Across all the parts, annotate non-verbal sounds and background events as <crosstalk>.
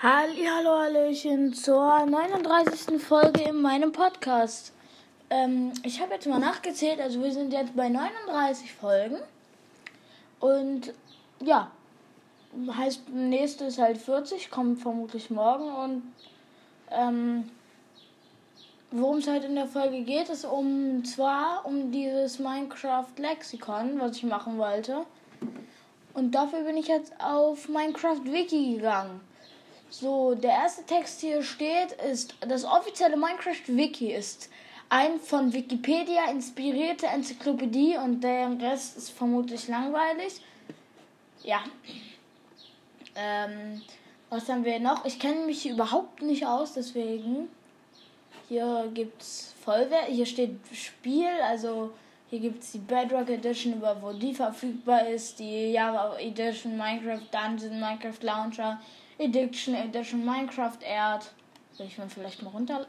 Hallo, Hallöchen zur 39. Folge in meinem Podcast. Ähm, ich habe jetzt mal nachgezählt, also wir sind jetzt bei 39 Folgen. Und ja, heißt, nächste ist halt 40, kommt vermutlich morgen. Und ähm, worum es halt in der Folge geht, ist um zwar um dieses Minecraft Lexikon, was ich machen wollte. Und dafür bin ich jetzt auf Minecraft Wiki gegangen. So, der erste Text hier steht, ist, das offizielle Minecraft-Wiki ist ein von Wikipedia inspirierte Enzyklopädie und der Rest ist vermutlich langweilig. Ja. Ähm, was haben wir noch? Ich kenne mich überhaupt nicht aus, deswegen. Hier gibt's Vollwert, hier steht Spiel, also hier gibt es die Bedrock Edition, über wo die verfügbar ist, die Java Edition, Minecraft Dungeon, Minecraft Launcher, Edition, Edition, Minecraft Erd. Soll ich mir vielleicht mal runterladen?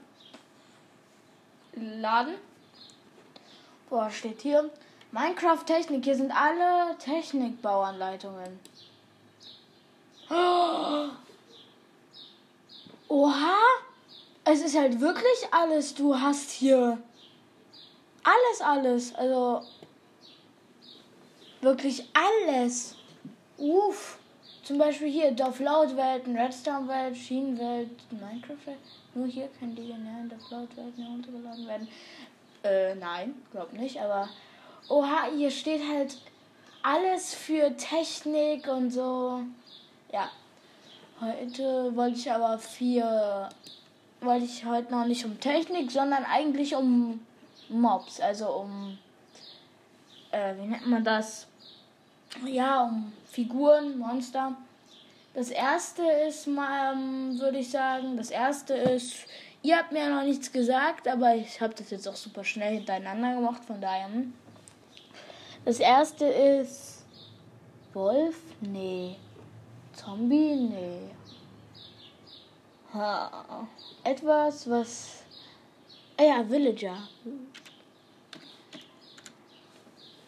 Boah, steht hier. Minecraft Technik. Hier sind alle Technikbauanleitungen. <gasps> Oha! Es ist halt wirklich alles. Du hast hier alles, alles. Also wirklich alles. Uff. Zum Beispiel hier Dorf-Laut-Welten, Redstone-Welt, Schienenwelt, Minecraft-Welt. Nur hier können die generellen Dorf-Laut-Welten heruntergeladen werden. Äh, nein, glaub nicht, aber. Oha, hier steht halt alles für Technik und so. Ja. Heute wollte ich aber vier. Wollte ich heute noch nicht um Technik, sondern eigentlich um Mobs. Also um. Äh, wie nennt man das? Ja, um Figuren, Monster. Das erste ist mal, ähm, würde ich sagen, das erste ist, ihr habt mir ja noch nichts gesagt, aber ich habe das jetzt auch super schnell hintereinander gemacht, von daher. Hm. Das erste ist Wolf? Nee. Zombie? Nee. Ha. Etwas, was. Ah ja, Villager.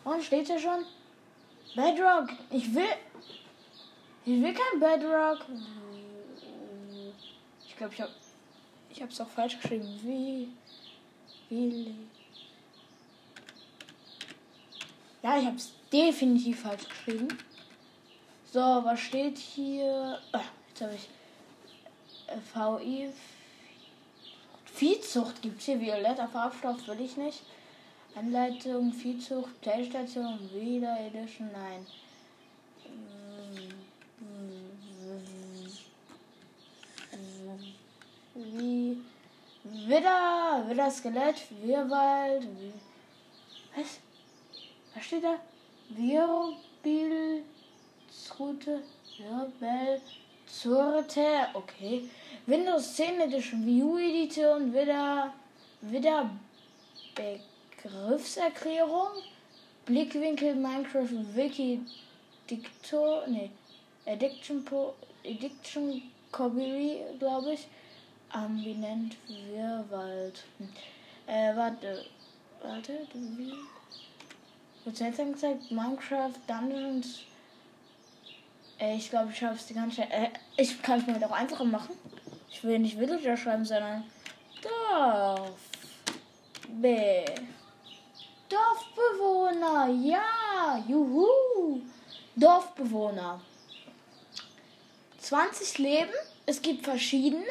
Und steht ja schon? Bedrock. Ich will. Ich will kein Bedrock. Ich glaube, ich habe. Ich habe es auch falsch geschrieben. Wie. Wie. Ja, ich habe es definitiv falsch geschrieben. So, was steht hier? Ah, jetzt habe ich. VI. Viehzucht gibt es hier. Violetter Farbstoff will ich nicht. Anleitung, Viehzucht, Playstation, wieder Edition, nein. Wie. Widder, Widder Skelett, Wirwald. Was? Was steht da? Wirbelzrute, Wirbel, Zurte, okay. Windows 10 Edition, U Edition, Widder, Widder Back. Begriffserklärung. Blickwinkel Minecraft Wiki Diktor. Nee. Addiction, po, Addiction Copyry, glaube ich. Ambinent Wirrwald. Hm. Äh, warte. Warte, wie? Wird jetzt angezeigt? Minecraft Dungeons. Äh, ich glaube, ich schreibe es die ganze Zeit. Äh, ich kann es mir auch einfacher machen. Ich will nicht Villager schreiben, sondern Dorf. B. Dorfbewohner, ja, juhu. Dorfbewohner. 20 Leben. Es gibt verschiedene.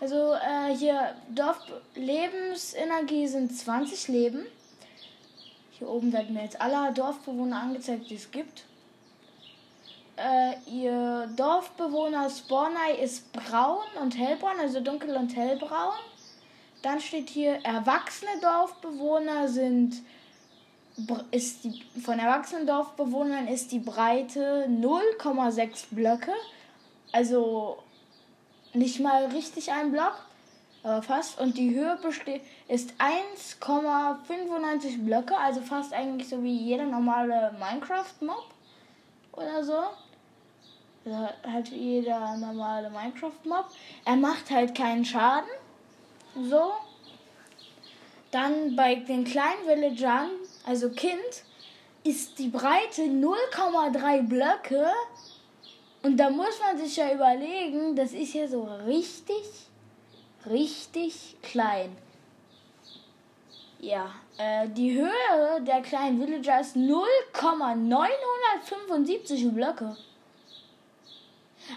Also äh, hier Dorflebensenergie sind 20 Leben. Hier oben werden mir jetzt alle Dorfbewohner angezeigt, die es gibt. Äh, ihr Dorfbewohner Spawner ist braun und hellbraun, also dunkel und hellbraun. Dann steht hier, erwachsene Dorfbewohner sind, ist die, von erwachsenen Dorfbewohnern ist die Breite 0,6 Blöcke. Also nicht mal richtig ein Block, aber fast. Und die Höhe ist 1,95 Blöcke, also fast eigentlich so wie jeder normale Minecraft-Mob oder so. Also halt jeder normale Minecraft-Mob. Er macht halt keinen Schaden. So. Dann bei den kleinen Villagern, also Kind, ist die Breite 0,3 Blöcke. Und da muss man sich ja überlegen, das ist ja so richtig, richtig klein. Ja, äh, die Höhe der kleinen Villager ist 0,975 Blöcke.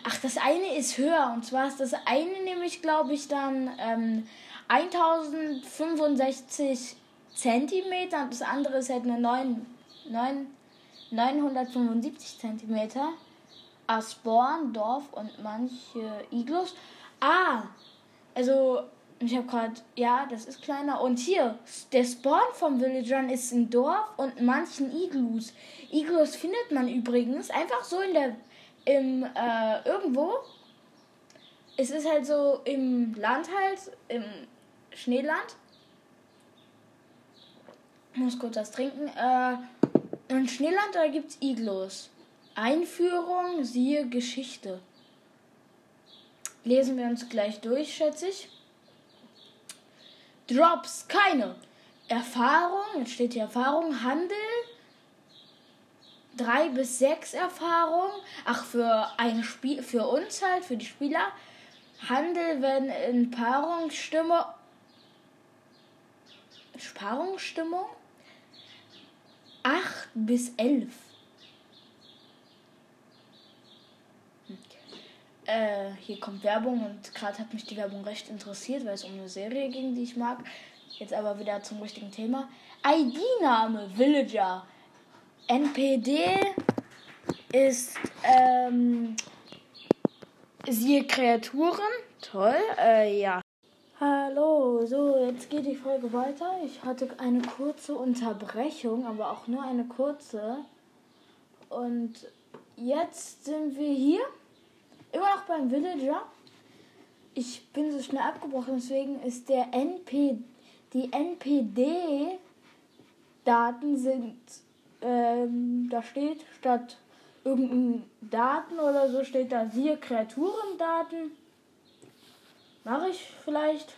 Ach, das eine ist höher. Und zwar ist das eine nämlich, glaube ich, dann ähm, 1065 Zentimeter und das andere ist halt eine 9, 9, 975 Zentimeter. Asporn, Dorf und manche Iglus. Ah, also ich habe gerade, ja, das ist kleiner. Und hier, der Spawn vom Villagern ist ein Dorf und manchen Iglus. Iglus findet man übrigens einfach so in der, im, äh, irgendwo. Es ist halt so im Land halt, im Schneeland. Ich muss kurz was trinken. Äh, Im Schneeland, da gibt es Iglus. Einführung, siehe Geschichte. Lesen wir uns gleich durch, schätze ich. Drops, keine. Erfahrung, jetzt steht hier Erfahrung, Handel, drei bis sechs Erfahrung. Ach, für ein Spiel, für uns halt, für die Spieler. Handel, wenn in Paarungsstimme. Paarungsstimmung? Acht bis elf. Äh, hier kommt Werbung und gerade hat mich die Werbung recht interessiert, weil es um eine Serie ging, die ich mag. Jetzt aber wieder zum richtigen Thema. ID-Name Villager. NPD ist ähm, siehe Kreaturen. Toll, äh, ja. Hallo, so, jetzt geht die Folge weiter. Ich hatte eine kurze Unterbrechung, aber auch nur eine kurze. Und jetzt sind wir hier immer noch beim Villager. Ich bin so schnell abgebrochen, deswegen ist der NP, die NPD-Daten sind, ähm, da steht statt irgendein Daten oder so steht da siehe Kreaturendaten. Mache ich vielleicht.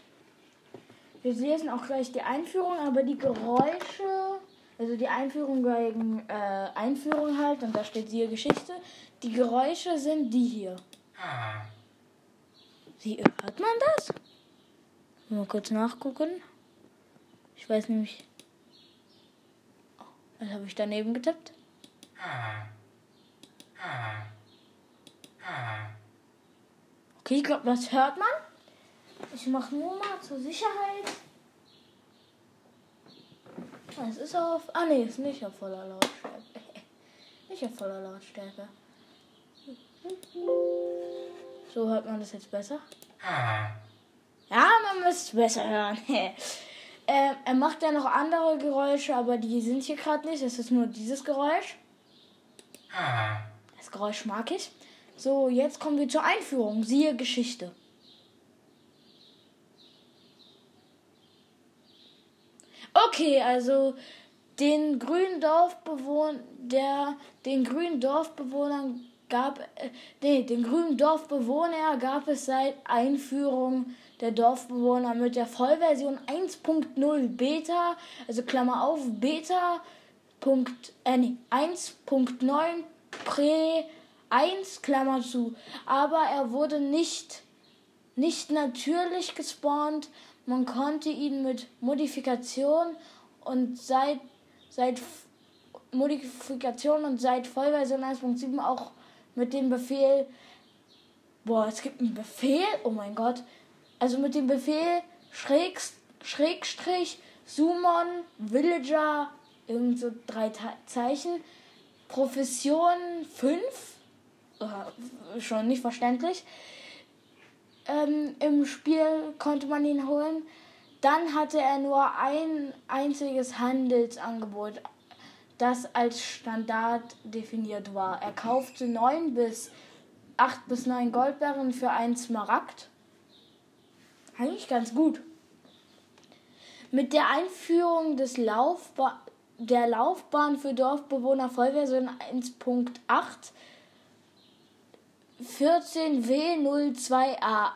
Wir lesen auch gleich die Einführung, aber die Geräusche, also die Einführung gegen äh, Einführung halt, und da steht siehe Geschichte. Die Geräusche sind die hier. Wie hört man das? Mal kurz nachgucken. Ich weiß nämlich. Oh, was habe ich daneben getippt? Okay, ich glaube, das hört man. Ich mache nur mal zur Sicherheit. Es ist auf. Ah, nee, ist nicht auf voller Lautstärke. <laughs> nicht auf voller Lautstärke. So hört man das jetzt besser. Ja, man müsste es besser hören. <laughs> äh, er macht ja noch andere Geräusche, aber die sind hier gerade nicht. Es ist nur dieses Geräusch. Das Geräusch mag ich. So, jetzt kommen wir zur Einführung. Siehe Geschichte. Okay, also den grünen Dorfbewohnern, der den grünen Dorfbewohnern gab, äh, nee, den grünen Dorfbewohner gab es seit Einführung der Dorfbewohner mit der Vollversion 1.0 Beta, also Klammer auf, Beta. Punkt, äh, nee, 1.9 Prä 1, Klammer zu. Aber er wurde nicht, nicht natürlich gespawnt. Man konnte ihn mit Modifikation und seit, seit Modifikation und seit Vollversion 1.7 auch mit dem Befehl, boah, es gibt einen Befehl, oh mein Gott, also mit dem Befehl Schräg, Schrägstrich, Summon, Villager, irgend so drei Zeichen, Profession 5, schon nicht verständlich. Ähm, Im Spiel konnte man ihn holen. Dann hatte er nur ein einziges Handelsangebot das als Standard definiert war. Er kaufte 9 bis 8 bis 9 Goldbarren für einen Smaragd. Eigentlich ganz gut. Mit der Einführung des Laufba der Laufbahn für Dorfbewohner Vollversion 1.8 14W02A,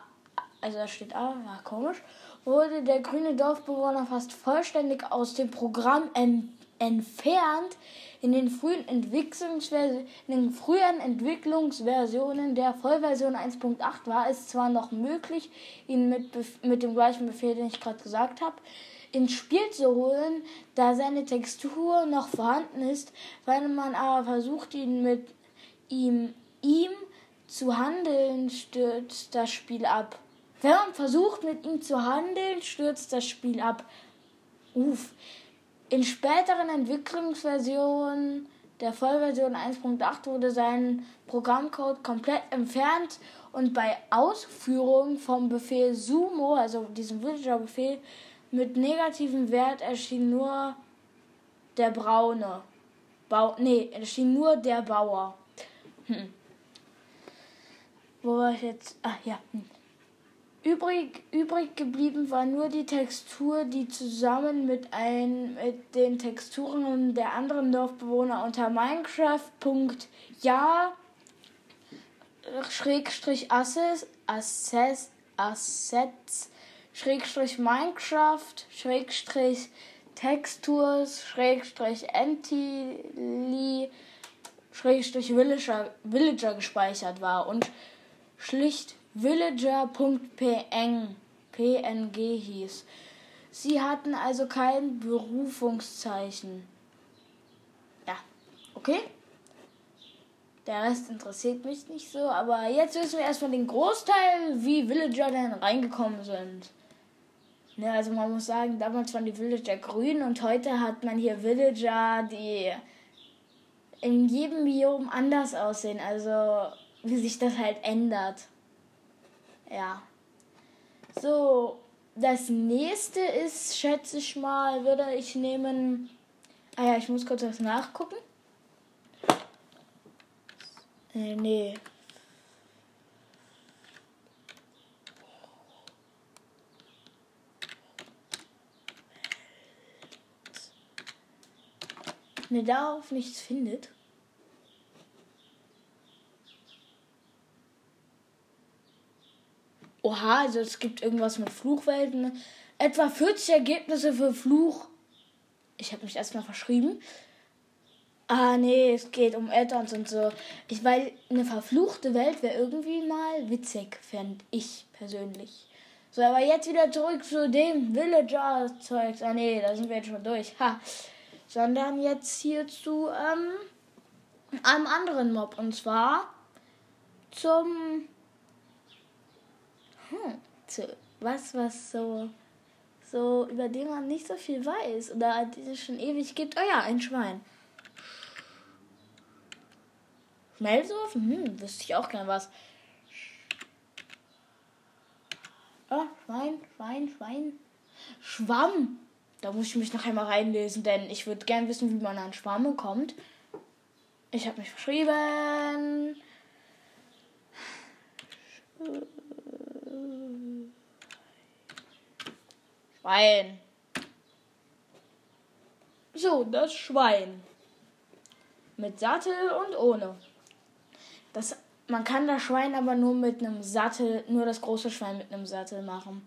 also da steht A, ja komisch, wurde der grüne Dorfbewohner fast vollständig aus dem Programm entfernt. In den frühen Entwicklungsversionen, in den früheren Entwicklungsversionen der Vollversion 1.8 war es zwar noch möglich, ihn mit, mit dem gleichen Befehl, den ich gerade gesagt habe, ins Spiel zu holen, da seine Textur noch vorhanden ist, wenn man aber versucht, ihn mit ihm, ihm zu handeln, stürzt das Spiel ab. Wenn man versucht, mit ihm zu handeln, stürzt das Spiel ab. Uff. In späteren Entwicklungsversionen der Vollversion 1.8 wurde sein Programmcode komplett entfernt und bei Ausführung vom Befehl sumo, also diesem Villager-Befehl, mit negativem Wert erschien nur der braune. Bau nee, erschien nur der Bauer. Hm. Wo war ich jetzt? Ach ja. Hm. Übrig, übrig geblieben war nur die Textur, die zusammen mit, ein, mit den Texturen der anderen Dorfbewohner unter Minecraft.ja Schrägstrich Assets, Assets, Assets, Schrägstrich Minecraft, Schrägstrich Textures, Schrägstrich Entily, Schrägstrich Villager, Villager gespeichert war und schlicht Villager.png PNG hieß. Sie hatten also kein Berufungszeichen. Ja, okay. Der Rest interessiert mich nicht so, aber jetzt wissen wir erstmal den Großteil, wie Villager denn reingekommen sind. Ja, also man muss sagen, damals waren die Villager grün und heute hat man hier Villager, die in jedem Biom anders aussehen. Also wie sich das halt ändert. Ja. So, das nächste ist, schätze ich mal, würde ich nehmen. Ah ja, ich muss kurz was nachgucken. Äh, nee. Ihr darauf nichts findet. Oha, also es gibt irgendwas mit Fluchwelten. Etwa 40 Ergebnisse für Fluch. Ich habe mich erstmal verschrieben. Ah, nee, es geht um Addons und so. Ich, weil eine verfluchte Welt wäre irgendwie mal witzig, fände ich persönlich. So, aber jetzt wieder zurück zu dem Villager-Zeugs. Ah, nee, da sind wir jetzt schon durch. Ha. Sondern jetzt hier zu ähm, einem anderen Mob. Und zwar zum hm, zu was, was so, so, über den man nicht so viel weiß oder die es schon ewig gibt. Oh ja, ein Schwein. Schmelzofen? Hm, wüsste ich auch gern was. Oh, Schwein, Schwein, Schwein. Schwamm. Da muss ich mich noch einmal reinlesen, denn ich würde gern wissen, wie man an Schwamme kommt. Ich habe mich verschrieben. Schwein. So, das Schwein. Mit Sattel und ohne. Das, man kann das Schwein aber nur mit einem Sattel, nur das große Schwein mit einem Sattel machen.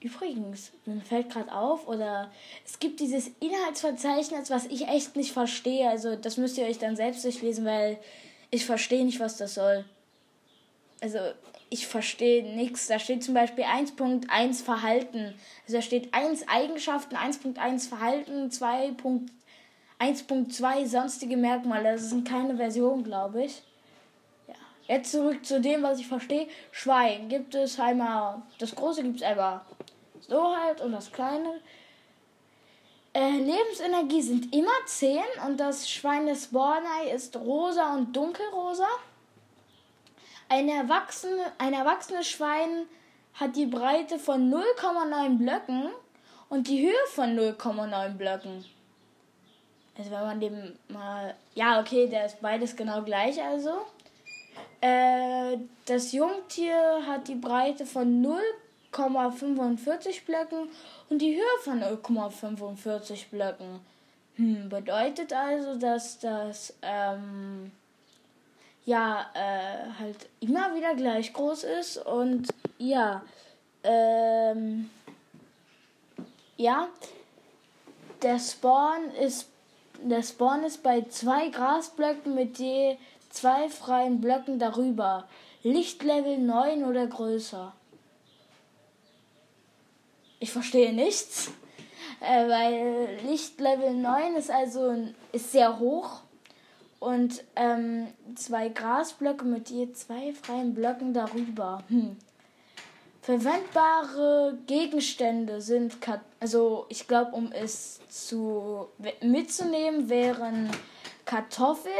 Übrigens, mir fällt gerade auf, oder es gibt dieses Inhaltsverzeichnis, was ich echt nicht verstehe. Also, das müsst ihr euch dann selbst durchlesen, weil ich verstehe nicht, was das soll. Also, ich verstehe nichts. Da steht zum Beispiel 1.1 Verhalten. Also da steht 1 Eigenschaften, 1.1 Verhalten, 2.1.2 sonstige Merkmale. Das sind keine Version, glaube ich. Ja. Jetzt zurück zu dem, was ich verstehe. Schwein gibt es einmal, das große gibt es einmal so halt und das kleine. Äh, Lebensenergie sind immer 10 und das Schwein des Bornei ist rosa und dunkelrosa. Ein, erwachsene, ein erwachsenes Schwein hat die Breite von 0,9 Blöcken und die Höhe von 0,9 Blöcken. Also wenn man dem mal... Ja, okay, der ist beides genau gleich also. Äh, das Jungtier hat die Breite von 0,45 Blöcken und die Höhe von 0,45 Blöcken. Hm, bedeutet also, dass das... Ähm, ja, äh, halt immer wieder gleich groß ist und ja, ähm, ja, der Spawn ist der Spawn ist bei zwei Grasblöcken mit je zwei freien Blöcken darüber. Lichtlevel 9 oder größer. Ich verstehe nichts, <laughs> äh, weil Lichtlevel 9 ist also ist sehr hoch und ähm, zwei Grasblöcke mit je zwei freien Blöcken darüber. Hm. Verwendbare Gegenstände sind, also ich glaube, um es zu mitzunehmen, wären Kartoffeln,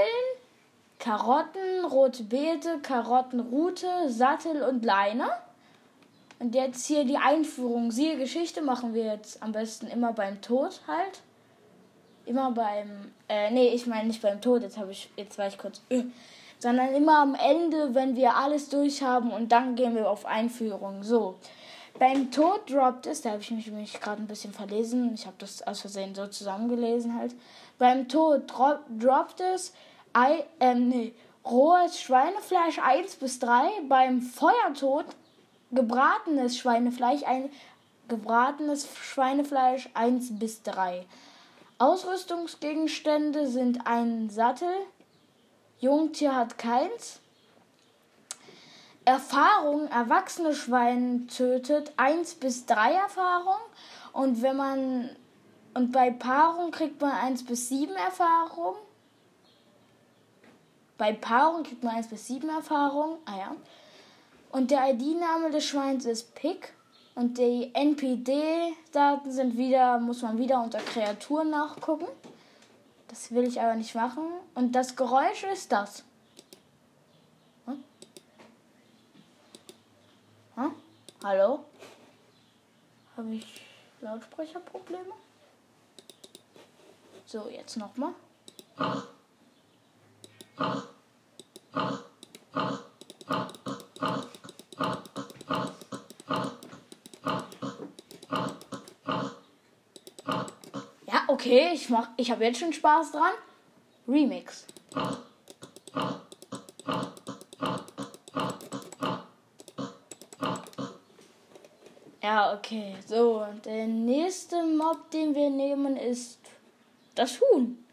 Karotten, rote Beete, Karottenrute, Sattel und Leine. Und jetzt hier die Einführung. Siehe Geschichte machen wir jetzt am besten immer beim Tod halt. Immer beim, äh, nee, ich meine nicht beim Tod, jetzt habe ich, jetzt war ich kurz, äh, sondern immer am Ende, wenn wir alles durch haben und dann gehen wir auf Einführung. So. Beim Tod droppt es, da habe ich mich, mich gerade ein bisschen verlesen, ich habe das aus Versehen so zusammengelesen halt. Beim Tod drop, droppt es Ei, ähm, nee, rohes Schweinefleisch 1 bis 3, beim Feuertod gebratenes Schweinefleisch, ein gebratenes Schweinefleisch 1 bis 3. Ausrüstungsgegenstände sind ein Sattel, Jungtier hat keins. Erfahrung, erwachsene Schwein tötet 1 bis 3 Erfahrung. Und wenn man und bei Paarung kriegt man 1 bis 7 Erfahrung. Bei Paarung kriegt man 1 bis 7 Erfahrung. Ah ja. Und der ID-Name des Schweins ist Pick. Und die NPD-Daten sind wieder, muss man wieder unter Kreaturen nachgucken. Das will ich aber nicht machen. Und das Geräusch ist das. Hm? Hm? Hallo? Habe ich Lautsprecherprobleme? So, jetzt nochmal. Okay, ich mach, ich habe jetzt schon Spaß dran. Remix. Ja, okay. So, der nächste Mob, den wir nehmen, ist das Huhn.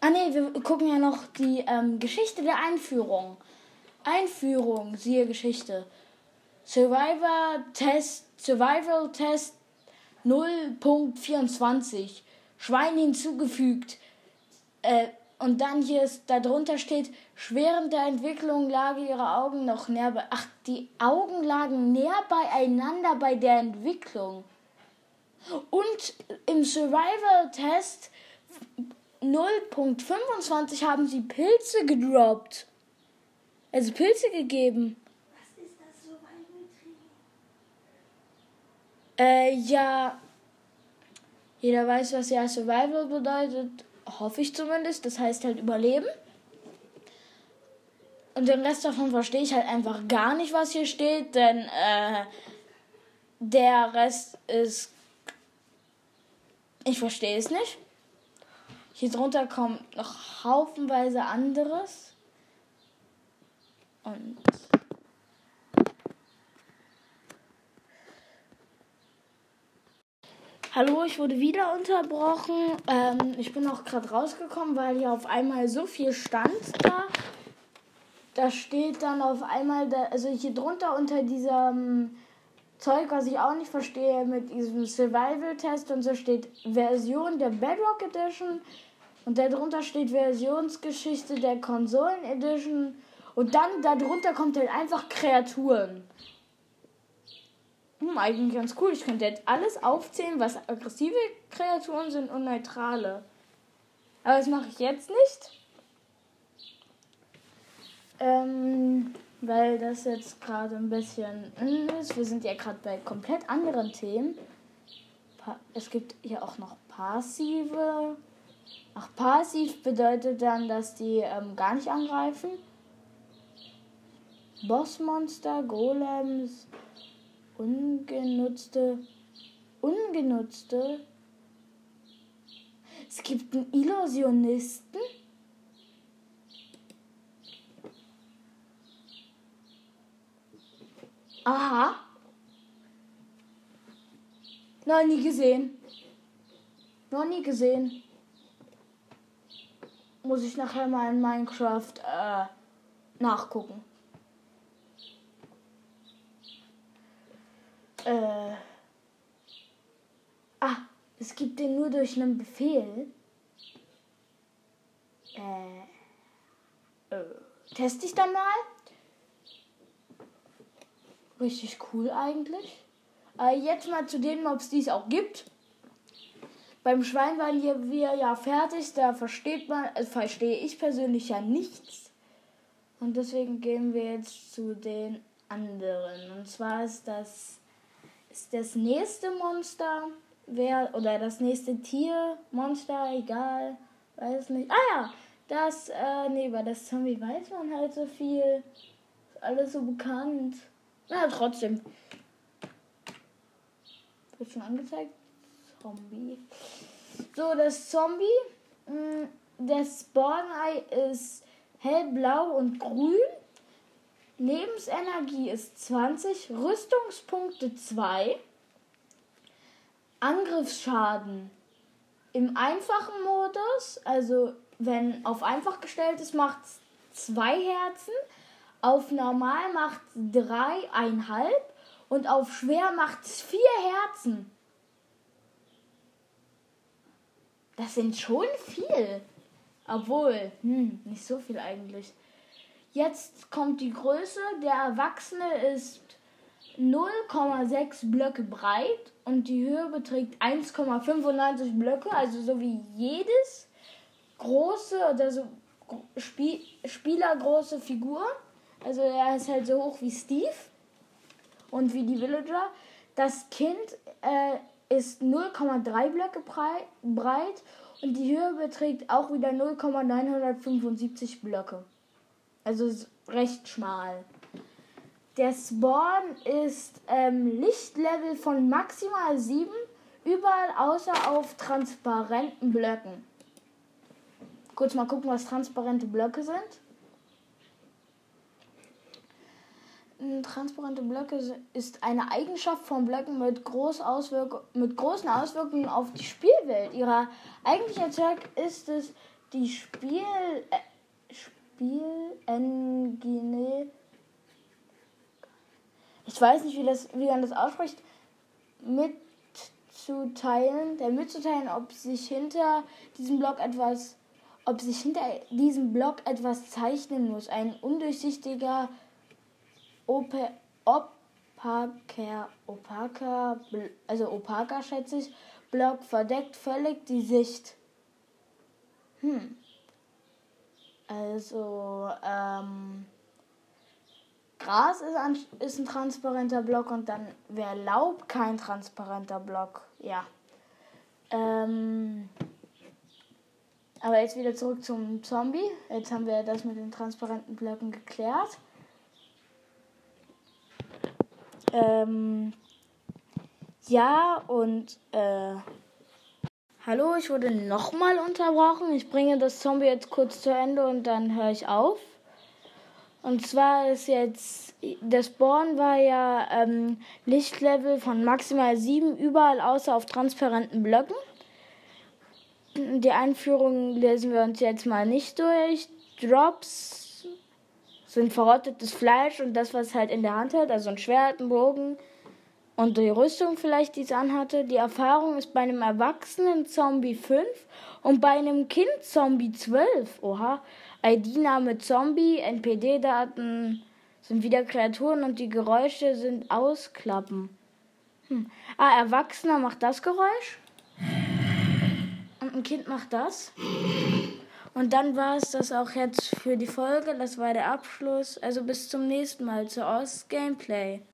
Ah ne, wir gucken ja noch die ähm, Geschichte der Einführung. Einführung, siehe Geschichte. Survivor Test, Survival Test 0.24 Schwein hinzugefügt. Äh, und dann hier ist, darunter steht, während der Entwicklung lagen ihre Augen noch näher bei. Ach, die Augen lagen näher beieinander bei der Entwicklung. Und im Survival-Test 0.25 haben sie Pilze gedroppt. Also Pilze gegeben. Äh, ja. Jeder weiß, was ja Survival bedeutet. Hoffe ich zumindest. Das heißt halt Überleben. Und den Rest davon verstehe ich halt einfach gar nicht, was hier steht, denn äh, der Rest ist. Ich verstehe es nicht. Hier drunter kommt noch haufenweise anderes. Und Hallo, ich wurde wieder unterbrochen. Ähm, ich bin auch gerade rausgekommen, weil hier auf einmal so viel stand da. Da steht dann auf einmal, da, also hier drunter unter diesem Zeug, was ich auch nicht verstehe, mit diesem Survival-Test und so steht Version der Bedrock Edition und darunter steht Versionsgeschichte der Konsolen Edition und dann darunter kommt halt einfach Kreaturen. Hm, eigentlich ganz cool. Ich könnte jetzt alles aufzählen, was aggressive Kreaturen sind und neutrale. Aber das mache ich jetzt nicht. Ähm, weil das jetzt gerade ein bisschen ist. Wir sind ja gerade bei komplett anderen Themen. Es gibt hier auch noch passive. Ach, passiv bedeutet dann, dass die ähm, gar nicht angreifen. Bossmonster, Golems, Ungenutzte. Ungenutzte. Es gibt einen Illusionisten. Aha. Noch nie gesehen. Noch nie gesehen. Muss ich nachher mal in Minecraft äh, nachgucken. Äh. Ah, es gibt den nur durch einen Befehl. Äh. äh teste ich dann mal. Richtig cool eigentlich. Äh, jetzt mal zu den Mobs, die es auch gibt. Beim Schwein waren wir ja fertig, da versteht man, äh, verstehe ich persönlich ja nichts. Und deswegen gehen wir jetzt zu den anderen. Und zwar ist das, ist das nächste Monster, wer, oder das nächste Tier, Monster, egal, weiß nicht. Ah ja, das, äh, nee, bei das Zombie weiß man halt so viel. Ist alles so bekannt. Na, trotzdem. Wird schon angezeigt? Zombie. So, das Zombie. Mh, mm, das Spawn-Ei ist hellblau und grün. Lebensenergie ist 20. Rüstungspunkte 2. Angriffsschaden im einfachen Modus, also wenn auf einfach gestellt ist, macht es zwei Herzen. Auf normal macht es dreieinhalb. Und auf schwer macht es vier Herzen. Das sind schon viel. Obwohl, hm, nicht so viel eigentlich. Jetzt kommt die Größe. Der Erwachsene ist 0,6 Blöcke breit und die Höhe beträgt 1,95 Blöcke, also so wie jedes große oder so Spiel spielergroße Figur. Also er ist halt so hoch wie Steve und wie die Villager. Das Kind äh, ist 0,3 Blöcke breit und die Höhe beträgt auch wieder 0,975 Blöcke. Also recht schmal. Der Spawn ist ähm, Lichtlevel von maximal 7, überall außer auf transparenten Blöcken. Kurz mal gucken, was transparente Blöcke sind. Transparente Blöcke ist eine Eigenschaft von Blöcken mit, groß Auswirk mit großen Auswirkungen auf die Spielwelt. Ihrer eigentliche Zweck ist es, die Spiel äh, Spielengine ich weiß nicht, wie, das, wie man das ausspricht, mitzuteilen, der mitzuteilen, ob sich hinter diesem Block etwas, ob sich hinter diesem Block etwas zeichnen muss. Ein undurchsichtiger Ope, opaker, opaker, also opaker schätze ich, Block verdeckt völlig die Sicht. Hm. Also, ähm, Gras ist ein, ist ein transparenter Block und dann wäre Laub kein transparenter Block. Ja. Ähm, aber jetzt wieder zurück zum Zombie. Jetzt haben wir das mit den transparenten Blöcken geklärt. Ähm, ja, und äh, hallo, ich wurde nochmal unterbrochen. Ich bringe das Zombie jetzt kurz zu Ende und dann höre ich auf. Und zwar ist jetzt, der Spawn war ja ähm, Lichtlevel von maximal 7, überall außer auf transparenten Blöcken. Die Einführung lesen wir uns jetzt mal nicht durch. Drops sind verrottetes Fleisch und das, was halt in der Hand hat, also ein Schwert, ein Bogen und die Rüstung vielleicht, die es anhatte. Die Erfahrung ist bei einem erwachsenen Zombie 5 und bei einem Kind Zombie 12. Oha. ID-Name Zombie, NPD-Daten sind wieder Kreaturen und die Geräusche sind Ausklappen. Hm. Ah, Erwachsener macht das Geräusch. Und ein Kind macht das. Und dann war es das auch jetzt für die Folge. Das war der Abschluss. Also bis zum nächsten Mal zu Ost Gameplay.